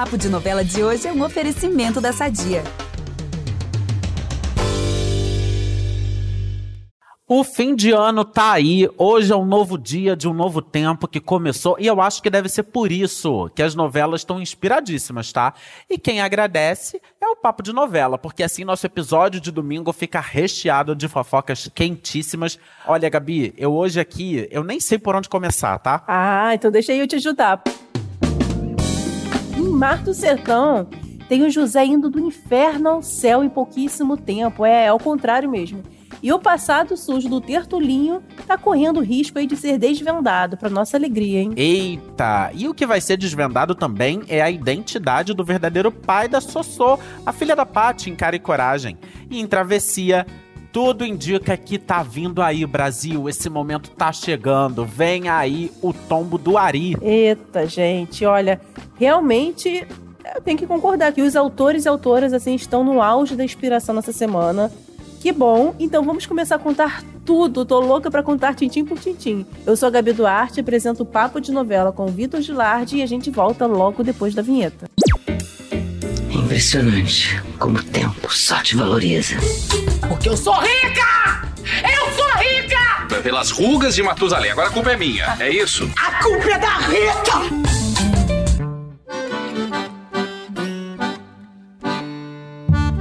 Papo de Novela de hoje é um oferecimento da Sadia. O fim de ano tá aí. Hoje é um novo dia de um novo tempo que começou e eu acho que deve ser por isso que as novelas estão inspiradíssimas, tá? E quem agradece é o Papo de Novela, porque assim nosso episódio de domingo fica recheado de fofocas quentíssimas. Olha, Gabi, eu hoje aqui, eu nem sei por onde começar, tá? Ah, então deixa eu te ajudar. Mar do Sertão, tem o José indo do inferno ao céu em pouquíssimo tempo. É, é ao contrário mesmo. E o passado sujo do Tertulinho tá correndo risco aí de ser desvendado, para nossa alegria, hein? Eita! E o que vai ser desvendado também é a identidade do verdadeiro pai da Sossô, a filha da Paty em Cara e Coragem. E em Travessia, tudo indica que tá vindo aí, Brasil. Esse momento tá chegando. Vem aí o tombo do Ari. Eita, gente, olha, realmente eu tenho que concordar que os autores e autoras assim estão no auge da inspiração nessa semana. Que bom! Então vamos começar a contar tudo. Tô louca para contar tintim por tintim. Eu sou a Gabi Duarte, apresento o Papo de Novela com o Vitor Gilardi e a gente volta logo depois da vinheta. Impressionante como o tempo só te valoriza. Porque eu sou rica! Eu sou rica! Pelas rugas de Matusalém. Agora a culpa é minha, é isso? A culpa é da Rita!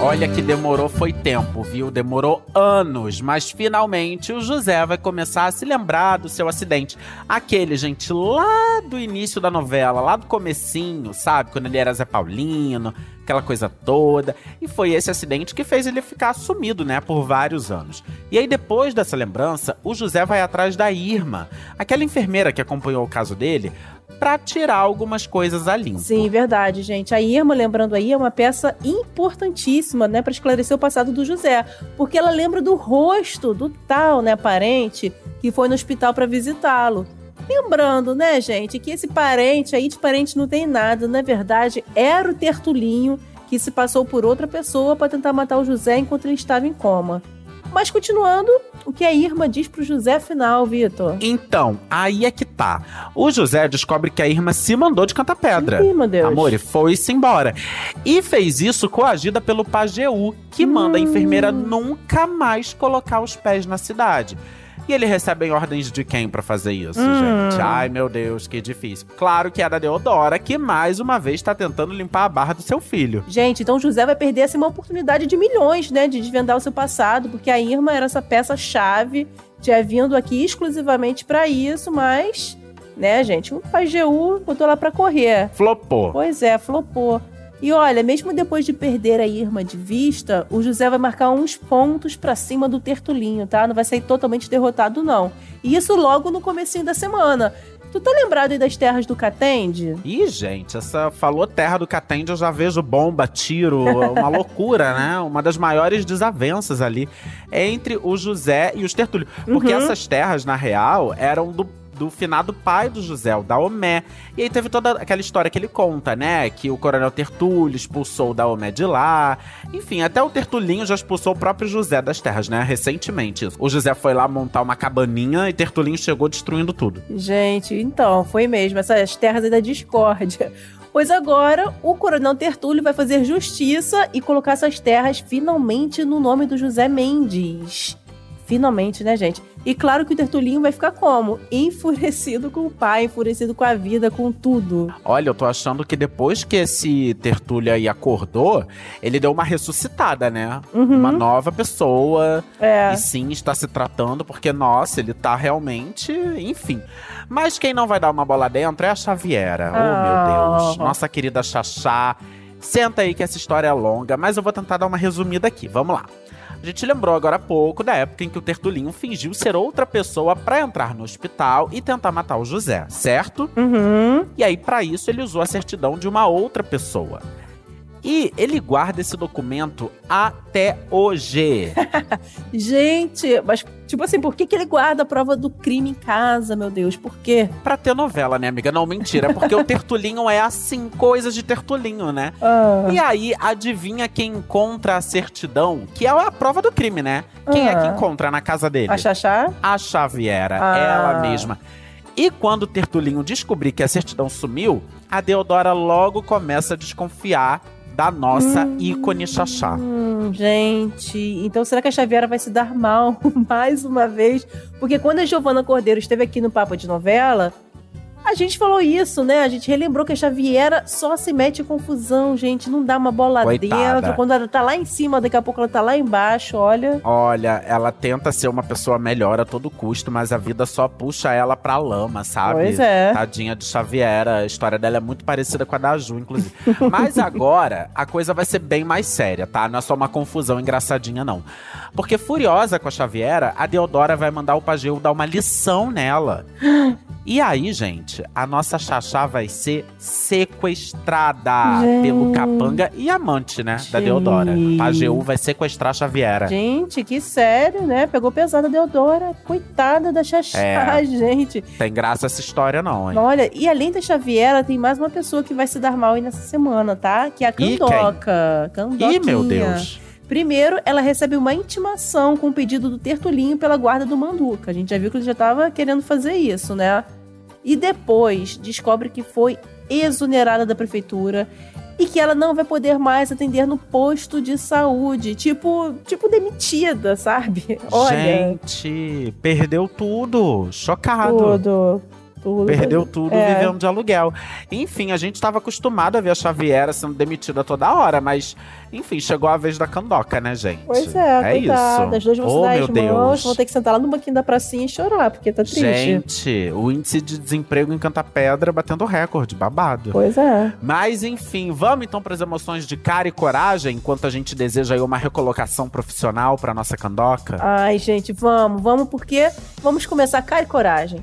Olha que demorou foi tempo, viu? Demorou anos, mas finalmente o José vai começar a se lembrar do seu acidente. Aquele, gente, lá do início da novela, lá do comecinho, sabe? Quando ele era Zé Paulino, aquela coisa toda. E foi esse acidente que fez ele ficar sumido, né, por vários anos. E aí depois dessa lembrança, o José vai atrás da Irma, aquela enfermeira que acompanhou o caso dele, para tirar algumas coisas a limpo. Sim, verdade, gente. A Irma, lembrando aí, é uma peça importantíssima, né, para esclarecer o passado do José, porque ela lembra do rosto do tal, né, parente que foi no hospital para visitá-lo. Lembrando, né, gente, que esse parente aí de parente não tem nada, na verdade, era o Tertulinho que se passou por outra pessoa para tentar matar o José enquanto ele estava em coma. Mas continuando, o que a Irma diz pro José final, Vitor? Então, aí é que tá. O José descobre que a Irma se mandou de cantar pedra. Ih, meu Deus. Amor, e foi-se embora. E fez isso coagida pelo Pajeú, que manda a enfermeira nunca mais colocar os pés na cidade. E ele recebe ordens de quem pra fazer isso, Hum. gente? Ai, meu Deus, que difícil. Claro que é da Deodora, que mais uma vez tá tentando limpar a barra do seu filho. Gente, então o José vai perder assim, uma oportunidade de milhões, né? De desvendar o seu passado, porque a Irma era essa peça-chave, tinha vindo aqui exclusivamente pra isso, mas, né, gente, o Pajeú botou lá pra correr. Flopou. Pois é, flopou. E olha, mesmo depois de perder a Irma de vista, o José vai marcar uns pontos pra cima do Tertulinho, tá? Não vai sair totalmente derrotado, não. E isso logo no comecinho da semana. Tu tá lembrado aí das terras do Catende? Ih, gente, essa falou terra do Catende, eu já vejo bomba, tiro, uma loucura, né? Uma das maiores desavenças ali entre o José e os Tertúlios. Porque Uhum. essas terras, na real, eram do do finado pai do José, o Daomé. E aí teve toda aquela história que ele conta, né? Que o coronel Tertúlio expulsou o Daomé de lá. Enfim, até o Tertulinho já expulsou o próprio José das terras, né? Recentemente. O José foi lá montar uma cabaninha e Tertulinho chegou destruindo tudo. Gente, então, foi mesmo. Essas terras aí da discórdia. Pois agora, o coronel Tertúlio vai fazer justiça e colocar essas terras finalmente no nome do José Mendes. Finalmente, né, gente? E claro que o Tertulinho vai ficar como? Enfurecido com o pai, enfurecido com a vida, com tudo. Olha, eu tô achando que depois que esse Tertúlio aí acordou, ele deu uma ressuscitada, né? Uhum. Uma nova pessoa. É. E sim, está se tratando, porque, nossa, ele tá realmente. Enfim. Mas quem não vai dar uma bola dentro é a Xaviera. Oh, meu Deus. Ah. Nossa querida Xaxá. Senta aí que essa história é longa, mas eu vou tentar dar uma resumida aqui. Vamos lá. A gente lembrou agora há pouco da época em que o Tertulinho fingiu ser outra pessoa pra entrar no hospital e tentar matar o José, certo? Uhum. E aí, pra isso, ele usou a certidão de uma outra pessoa. E ele guarda esse documento até hoje. Gente, mas, tipo assim, por que, que ele guarda a prova do crime em casa, meu Deus? Por quê? pra ter novela, né, amiga? Não, mentira. É porque o Tertulinho é assim, coisas de Tertulinho, né? Ah, E aí, adivinha quem encontra a certidão? Que é a prova do crime, né? Quem é que Ah. encontra na casa dele? a Xaxá? A Xaviera, Ah. ela mesma. E quando o Tertulinho descobrir que a certidão sumiu, a Deodora logo começa a desconfiar da nossa ícone Xaxá. Hum, gente, então será que a Xaviera vai se dar mal mais uma vez? Porque quando a Giovana Cordeiro esteve aqui no Papo de Novela, a gente falou isso, né? A gente relembrou que a Xaviera só se mete em confusão, gente. Não dá uma bola Coitada. dentro. Quando ela tá lá em cima, daqui a pouco ela tá lá embaixo, olha. Olha, ela tenta ser uma pessoa melhor a todo custo, mas a vida só puxa ela pra lama, sabe? Pois é. Tadinha de Xaviera. A história dela é muito parecida com a da Ju, inclusive. mas agora, a coisa vai ser bem mais séria, tá? Não é só uma confusão engraçadinha, não. Porque furiosa com a Xaviera, a Deodora vai mandar o Pageu dar uma lição nela. E aí, gente, a nossa Xaxá vai ser sequestrada Gente. pelo capanga e amante, né? Da Deodora. Pageu vai sequestrar a Xaviera. Gente, que sério, né? Pegou pesada a Deodora. Coitada da Xaxá, É. gente. Tem graça essa história, não, hein? Olha, e além da Xaviera, tem mais uma pessoa que vai se dar mal aí nessa semana, tá? Que é a? Candoca. Candoquinha. Ih, meu Deus. Primeiro, ela recebe uma intimação com o pedido do Tertulinho pela guarda do Manduca. A gente já viu que ele já tava querendo fazer isso, né? E depois descobre que foi exonerada da prefeitura e que ela não vai poder mais atender no posto de saúde, tipo, tipo demitida, sabe? Olha, Gente, perdeu tudo. Chocado. tudo, tudo. Perdeu tudo É. vivendo de aluguel. Enfim, a gente estava acostumado a ver a Xaviera sendo demitida toda hora, mas, enfim, chegou a vez da Candoca, né, gente? Pois é, é coitada. isso. As duas vão se oh, dar meu as mãos, Deus. vão ter que sentar lá no banquinho da pracinha e chorar, porque tá triste. Gente, o índice de desemprego em Canta Pedra batendo recorde, babado. Pois é. Mas enfim, vamos então para as emoções de cara e coragem, enquanto a gente deseja aí uma recolocação profissional para nossa Candoca. Ai, gente, vamos, vamos, porque vamos começar cara e coragem.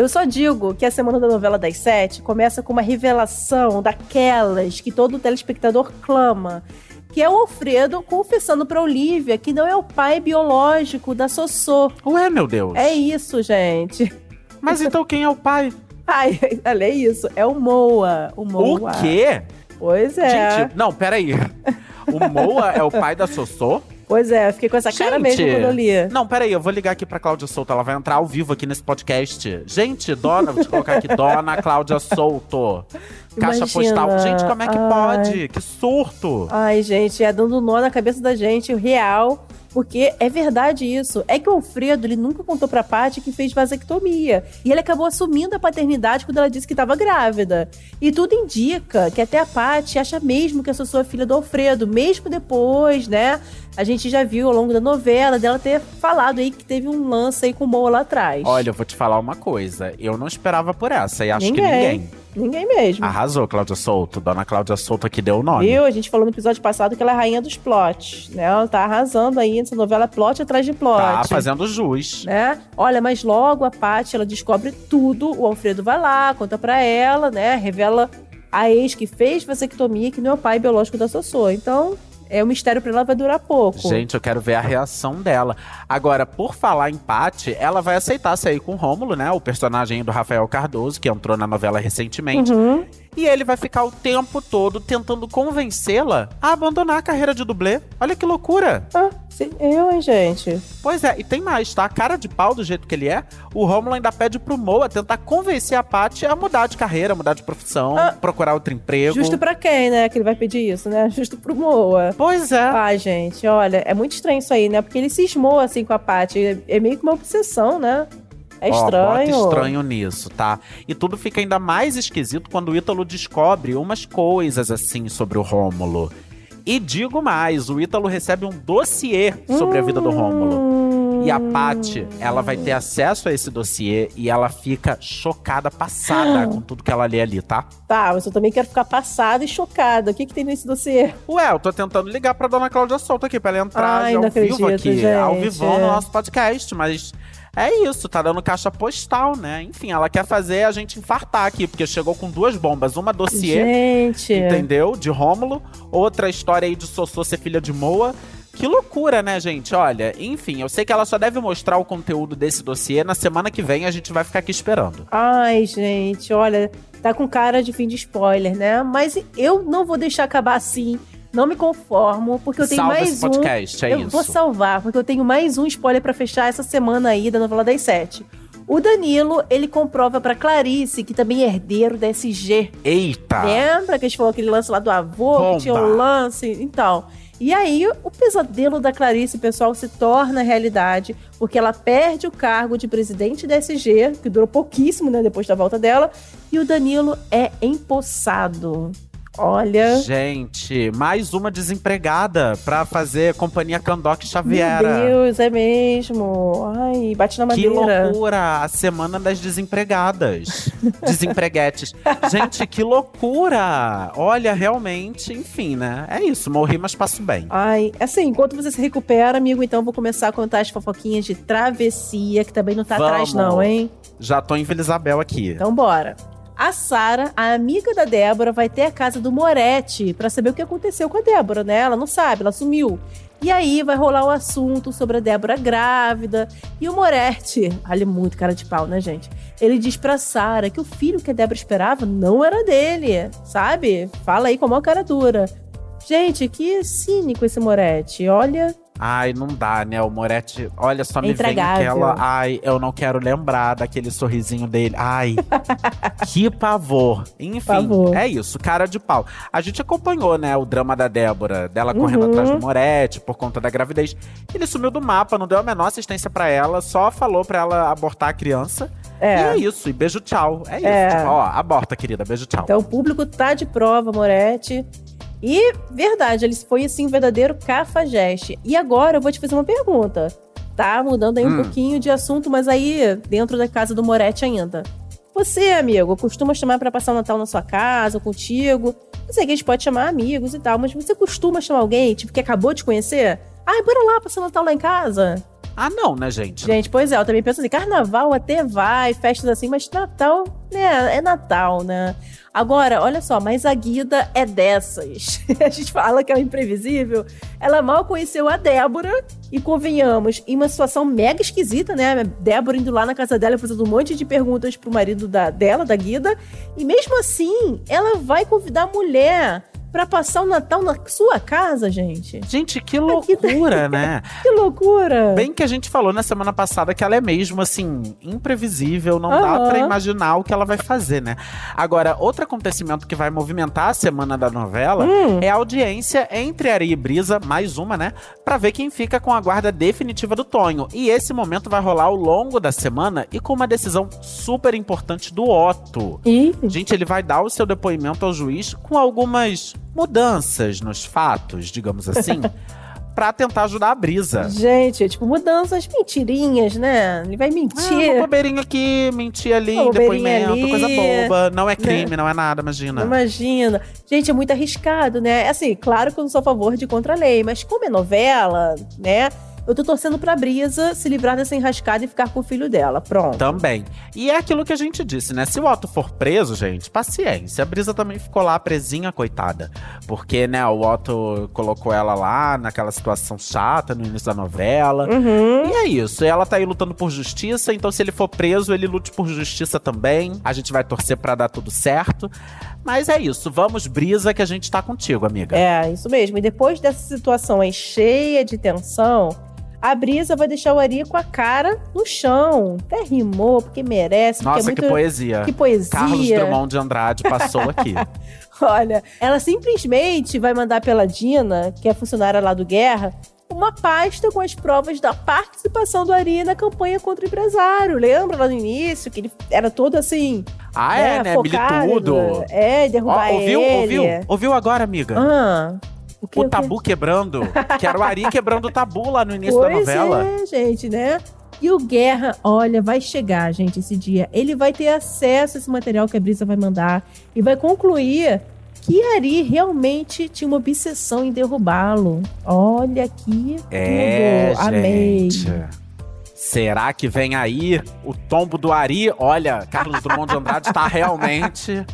Eu só digo que a semana da novela das sete começa com uma revelação daquelas que todo telespectador clama. Que é o Alfredo confessando pra Olivia que não é o pai biológico da Sossô. Ué, meu Deus. É isso, gente. Mas então quem é o pai? Ai, olha é isso. É o Moa. O Moa. O quê? Pois é. Gente, não, peraí. O Moa é o pai da Sossô? Pois é, eu fiquei com essa cara Gente. mesmo quando eu li. Não, peraí, eu vou ligar aqui pra Cláudia Souto. Ela vai entrar ao vivo aqui nesse podcast. Gente, dona, vou te colocar aqui, dona Cláudia Souto. Caixa Imagina. postal. Gente, como é que Ai. pode? Que surto. Ai, gente, é dando nó na cabeça da gente, o real. Porque é verdade isso. É que o Alfredo, ele nunca contou pra Paty que fez vasectomia. E ele acabou assumindo a paternidade quando ela disse que estava grávida. E tudo indica que até a Paty acha mesmo que essa sua filha do Alfredo, mesmo depois, né? A gente já viu ao longo da novela dela ter falado aí que teve um lance aí com o Moa lá atrás. Olha, eu vou te falar uma coisa. Eu não esperava por essa e acho que Ninguém. Ninguém. Mesmo. Arrasou, Cláudia Souto. Dona Cláudia Souto aqui deu o nome. Viu? A gente falou no episódio passado que ela é a rainha dos plots, né? Ela tá arrasando aí nessa novela plot atrás de plot. Tá fazendo jus. né? Olha, mas logo a Paty, ela descobre tudo, o Alfredo vai lá, conta pra ela, né? Revela a ex que fez vasectomia, que não é o pai biológico da Sossô. Então, é o mistério pra ela vai durar pouco. Gente, eu quero ver a reação dela. Agora, por falar em Paty, ela vai aceitar sair com o Rômulo, né? O personagem do Rafael Cardoso, que entrou na novela recentemente. Uhum. E ele vai ficar o tempo todo tentando convencê-la a abandonar a carreira de dublê. Olha que loucura. Ah, sim, eu, hein, gente? Pois é, e tem mais, tá? A cara de pau do jeito que ele é, o Rômulo ainda pede pro Moa tentar convencer a Paty a mudar de carreira, mudar de profissão, Ah, procurar outro emprego. Justo pra quem, né? Que ele vai pedir isso, né? Justo pro Moa. Pois é. Ai, gente, olha, é muito estranho isso aí, né? Porque ele cismou assim com a Paty. É- É meio que uma obsessão, né? É Ó, estranho. bota estranho nisso, tá? E tudo fica ainda mais esquisito quando o Ítalo descobre umas coisas assim sobre o Rômulo. E digo mais, o Ítalo recebe um dossiê sobre a vida do Rômulo. E a Paty, ela vai ter acesso a esse dossiê e ela fica chocada, passada com tudo que ela lê ali, tá? Tá, mas eu também quero ficar passada e chocada. O que, que tem nesse dossiê? Ué, eu tô tentando ligar pra dona Cláudia Solto aqui, pra ela entrar Ai, ao vivo acredito, aqui, ao gente. vivo no nosso podcast, mas É isso, tá dando caixa postal, né? Enfim, ela quer fazer a gente infartar aqui, porque chegou com duas bombas. Uma dossiê, Gente. entendeu? De Rômulo. Outra história aí de Sossô ser filha de Moa. Que loucura, né, gente? Olha, enfim, eu sei que ela só deve mostrar o conteúdo desse dossiê na semana que vem, a gente vai ficar aqui esperando. Ai, gente, olha, tá com cara de fim de spoiler, né? Mas eu não vou deixar acabar assim. Não me conformo, porque eu tenho Salva mais esse podcast, um. é eu isso. vou salvar, porque eu tenho mais um spoiler pra fechar essa semana aí da novela das sete. O Danilo, ele comprova pra Clarice, que também é herdeiro da SG. Eita! Lembra que a gente falou aquele lance lá do avô, Bomba. que tinha um lance? Então. E aí, o pesadelo da Clarice, pessoal, se torna realidade, porque ela perde o cargo de presidente da SG, que durou pouquíssimo, né, depois da volta dela, e o Danilo é empossado. Olha. Gente, mais uma desempregada pra fazer companhia Candoc Xaviera. Meu Deus, é mesmo. Ai, bate na Que madeira. loucura! A semana das desempregadas. Desempreguetes. Gente, que loucura! Olha, realmente, enfim, né? É isso, morri, mas passo bem. Ai, assim, enquanto você se recupera, amigo, então vou começar a contar as fofoquinhas de travessia, que também não tá atrás, Vamos. não, hein? Já tô em Vila Isabel aqui. Então bora. A Sara, a amiga da Débora, vai ter a casa do Moretti pra saber o que aconteceu com a Débora, né? Ela não sabe, ela sumiu. E aí vai rolar o assunto sobre a Débora grávida. E o Moretti, olha muito cara de pau, né, gente? Ele diz pra Sara que o filho que a Débora esperava não era dele, sabe? Fala aí com a maior cara dura. Gente, que cínico esse Moretti. Olha, Ai, não dá, né? O Moretti, olha só, me vem aquela. Ai, eu não quero lembrar daquele sorrisinho dele. Ai, que pavor. Enfim, Pavor. é isso, cara de pau. A gente acompanhou, né, o drama da Débora, dela correndo Uhum. atrás do Moretti por conta da gravidez. Ele sumiu do mapa, não deu a menor assistência pra ela, só falou pra ela abortar a criança. E é. é isso, e beijo tchau. É isso. É. Tipo, ó, aborta, querida, beijo tchau. Então o público tá de prova, Moretti. E, verdade, ele foi, assim, um verdadeiro cafajeste. E agora eu vou te fazer uma pergunta. Tá mudando aí um Hum. pouquinho de assunto, mas aí dentro da casa do Moretti ainda. Você, amigo, costuma chamar pra passar o Natal na sua casa, ou contigo? Eu sei que a gente pode chamar amigos e tal, mas você costuma chamar alguém, tipo, que acabou de conhecer? Ai, bora lá passar o Natal lá em casa. Ah, não, né, gente? Gente, pois é, eu também penso assim, carnaval até vai, festas assim, mas Natal, né, é Natal, né? Agora, olha só, mas a Guida é dessas. a gente fala que ela é imprevisível. Ela mal conheceu a Débora e convenhamos, em uma situação mega esquisita, né? Débora indo lá na casa dela fazendo um monte de perguntas pro marido da, dela, da Guida. E mesmo assim, ela vai convidar a mulher pra passar o Natal na sua casa, gente. Gente, que Guida- loucura, né? Que loucura! Bem que a gente falou na semana passada que ela é mesmo, assim, imprevisível, não dá Aham. pra imaginar o que ela vai fazer, né? Agora, outro acontecimento que vai movimentar a semana da novela Hum. é a audiência entre Ari e Brisa, mais uma, né? Pra ver quem fica com a guarda definitiva do Tonho. E esse momento vai rolar ao longo da semana e com uma decisão super importante do Otto. Ih, Gente, ele vai dar o seu depoimento ao juiz com algumas mudanças nos fatos, digamos assim, pra tentar ajudar a Brisa. Gente, tipo, mudanças mentirinhas, né? Ele vai Ah, uma mentir. bobeirinha aqui, mentir ali, Uma depoimento, ali, coisa boba. Não é crime, não é nada, imagina. Imagina. Gente, é muito arriscado, né? Assim, claro que eu não sou a favor de contra a lei, mas como é novela, né? Eu tô torcendo pra Brisa se livrar dessa enrascada e ficar com o filho dela. Pronto. Também. E é aquilo que a gente disse, né? Se o Otto for preso, gente, paciência. A Brisa também ficou lá presinha, coitada. Porque, né, o Otto colocou ela lá naquela situação chata no início da novela. Uhum. E é isso. Ela tá aí lutando por justiça, então se ele for preso, ele lute por justiça também. A gente vai torcer pra dar tudo certo. Mas é isso. Vamos, Brisa, que a gente tá contigo, amiga. É, isso mesmo. E depois dessa situação aí cheia de tensão, a Brisa vai deixar o Ari com a cara no chão. Até rimou, porque merece, Nossa, porque é que muito... poesia. Que poesia. Carlos Drummond de Andrade passou aqui. Olha, ela simplesmente vai mandar pela Dina, que é funcionária lá do Guerra, uma pasta com as provas da participação do Ari na campanha contra o empresário. Lembra lá no início que ele era todo assim. Ah, é, né? focado, Militudo. É, Ó, derrubar ouviu? ele. Ouviu? Ouviu agora, amiga? Ah, o, que, o que? tabu quebrando. Que era o Ari quebrando o tabu lá no início da Pois novela. é, gente, né? E o Guerra, olha, vai chegar, gente, esse dia. Ele vai ter acesso a esse material que a Brisa vai mandar e vai concluir que Ari realmente tinha uma obsessão em derrubá-lo. Olha que É, tudo. Amei. Será que vem aí o tombo do Ari? Olha, Carlos Drummond de Andrade tá realmente.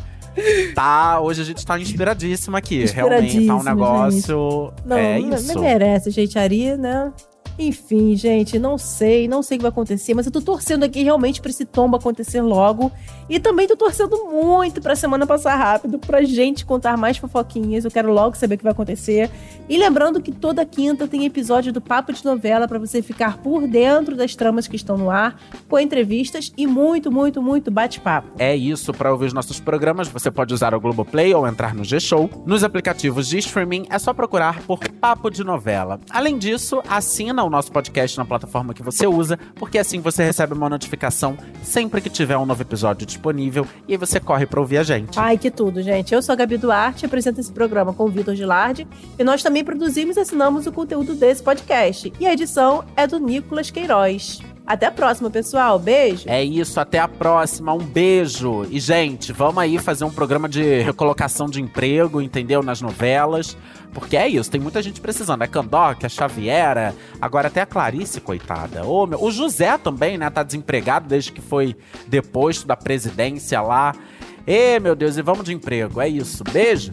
Tá, hoje a gente tá inspiradíssima aqui. Realmente tá um negócio. Não, é não- isso. não merece, gente. Ari, né? Enfim, gente, não sei, não sei o que vai acontecer, mas eu tô torcendo aqui realmente pra esse tombo acontecer logo. E também tô torcendo muito pra semana passar rápido, pra gente contar mais fofoquinhas. Eu quero logo saber o que vai acontecer. E lembrando que toda quinta tem episódio do Papo de Novela pra você ficar por dentro das tramas que estão no ar, com entrevistas e muito, muito, muito bate-papo. É isso, para ouvir os nossos programas, você pode usar o Globoplay ou entrar no G-Show. Nos aplicativos de streaming é só procurar por Papo de Novela. Além disso, assina o nosso podcast na plataforma que você usa, porque assim você recebe uma notificação sempre que tiver um novo episódio disponível e aí você corre para ouvir a gente. Ai, que tudo, gente. Eu sou a Gabi Duarte, apresento esse programa com o Vitor Gilardi e nós também produzimos e assinamos o conteúdo desse podcast. E a edição é do Nicolas Queiroz. Até a próxima, pessoal. Beijo. É isso, até a próxima, um beijo. E, gente, vamos aí fazer um programa de recolocação de emprego, entendeu? Nas novelas. Porque é isso, tem muita gente precisando. É Candoc, a Xaviera, agora até a Clarice, coitada. Ô, meu, o José também, né? Tá desempregado desde que foi deposto da presidência lá. Ê, meu Deus, e vamos de emprego. É isso. Beijo.